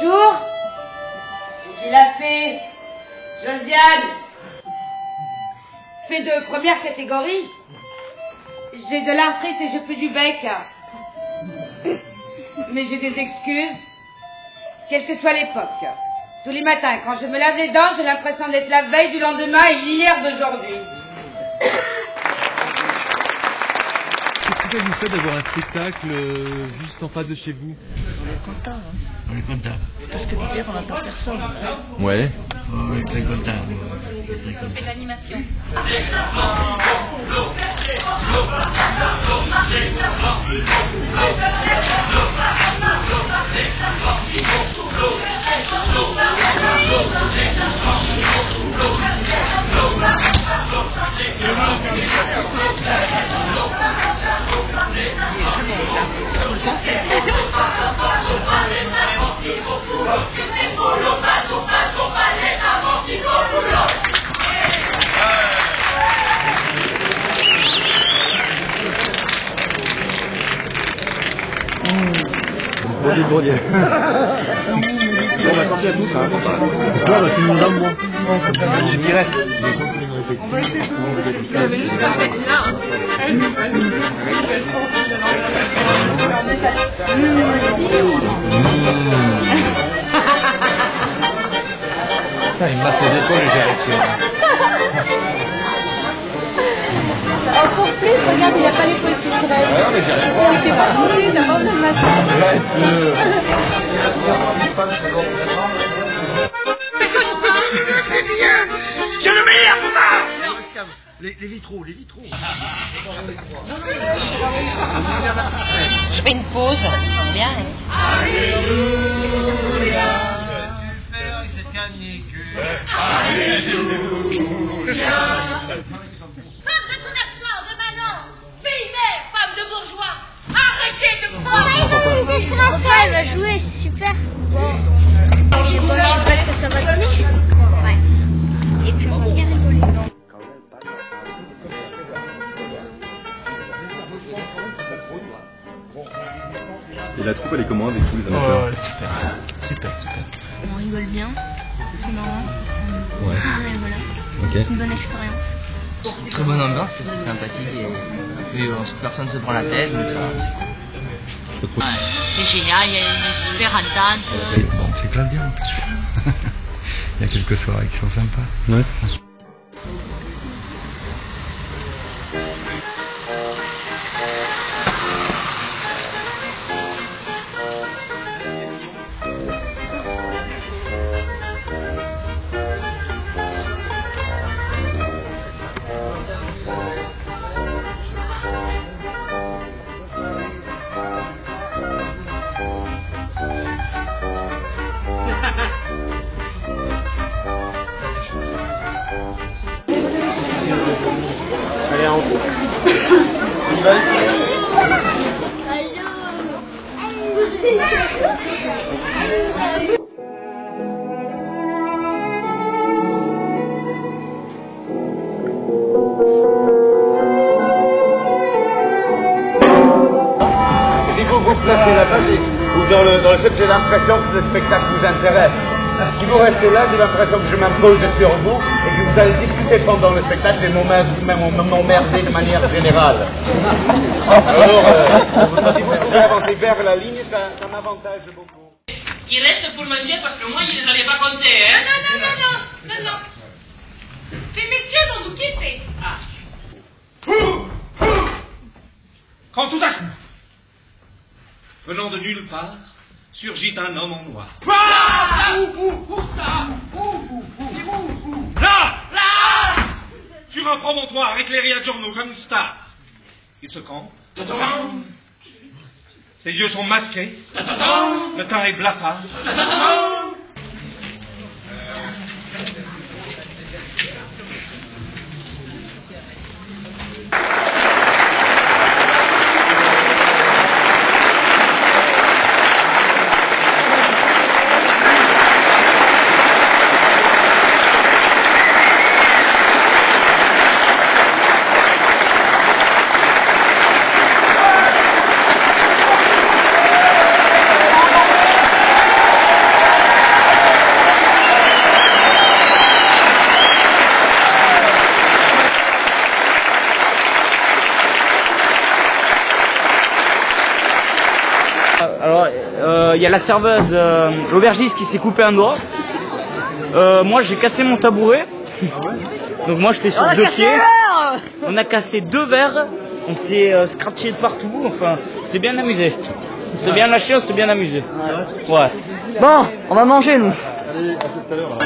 Bonjour, suis la fée Josiane, fée de première catégorie. J'ai de l'arthrite et je peux du bec. Mais j'ai des excuses, quelle que soit l'époque. Tous les matins, quand je me lave les dents, j'ai l'impression d'être la veille du lendemain et l'hier d'aujourd'hui. Qu'est-ce que ça vous fait d'avoir un spectacle euh, juste en face de chez vous On est content, hein, On est content. parce que l'hiver, on n'entend personne. Ouais. On est très content. Très content. C'est l'animation. Bourdieu. Bon, bah, tant pis à tous, hein. Ouais, bah, tu nous donnes, moi. Je dirais. Putain, il me masse les épaules et j'y arrive plus. Encore plus, regarde, il a pas les les, vitraux, les vitraux. Je fais une pause. Femme Et la troupe, elle est comment avec tous les amateurs super. Super, super. On rigole bien, c'est marrant. Ouais. Et voilà, c'est une bonne expérience. Très bonne ambiance, c'est sympathique et, et, euh, personne ne se prend la tête, donc ça, c'est cool. C'est génial, il y a une super entente. Et bon, c'est plein bien en plus. Il y a quelques soirées qui sont sympas. Ouais. En vous placez là-bas, ou dans le, dans le j'ai l'impression que le spectacle vous intéresse. Si vous restez là, j'ai l'impression que je m'impose sur vous et que vous allez discuter pendant le spectacle et m'emmerder de manière générale. Alors, euh, si vous pouvez avancer vers la ligne, ça, ça m'avantage beaucoup. Il reste pour manger parce que moi, je ne les avais pas comptés, hein Non, non, non, non, non, non. Ces messieurs vont nous quitter. Ah. Quand tout à coup, venant de nulle part, surgit un homme en noir. Là Là Sur un promontoire éclairé à journaux comme une star. Il se campe. Ses yeux sont masqués. Le teint est blafard. Il y a la serveuse, euh, l'aubergiste qui s'est coupé un doigt. Euh, moi j'ai cassé mon tabouret. Donc moi j'étais sur deux pieds. On a cassé deux verres. On s'est euh, scratché de partout. Enfin, c'est bien amusé. On s'est bien lâché, on s'est bien amusé. Ouais. Bon, on va manger nous. Allez, à tout à l'heure.